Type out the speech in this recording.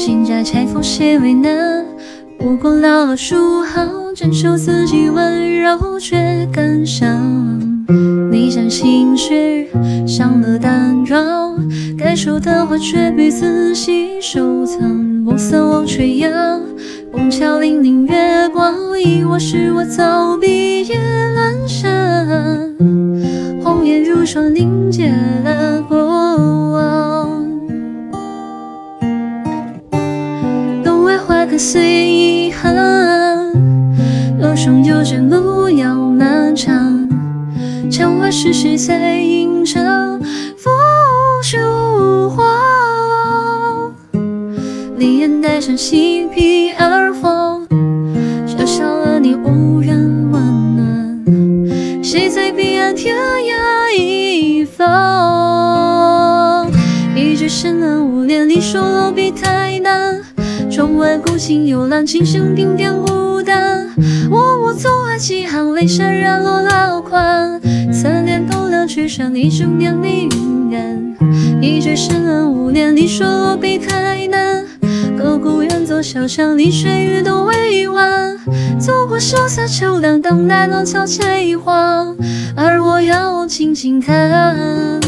新家拆封些为难，不过老了书行，珍守自己温柔却感伤。你像心事，上了淡妆，该说的话却被仔细收藏。暮色望垂杨，拱桥粼粼月光，忆我时我早闭夜阑珊。红颜如霜凝结了洞外花开随遗憾，多双纠结路遥漫长。墙外是谁在吟唱拂袖花？离眼带上嬉皮而黄，小小了你无人温暖。谁在彼岸天涯一方？一句深恩无恋，你说落笔太难。窗外孤星幽蓝，琴声点点孤单。我我总爱几行泪，潸然落了款。三年都了去，上一整年你云淡。一句深恩无恋，你说落笔太难。隔孤远走小巷，你却欲都未完。走过萧瑟秋凉，等待廊桥催黄，而我要静静看。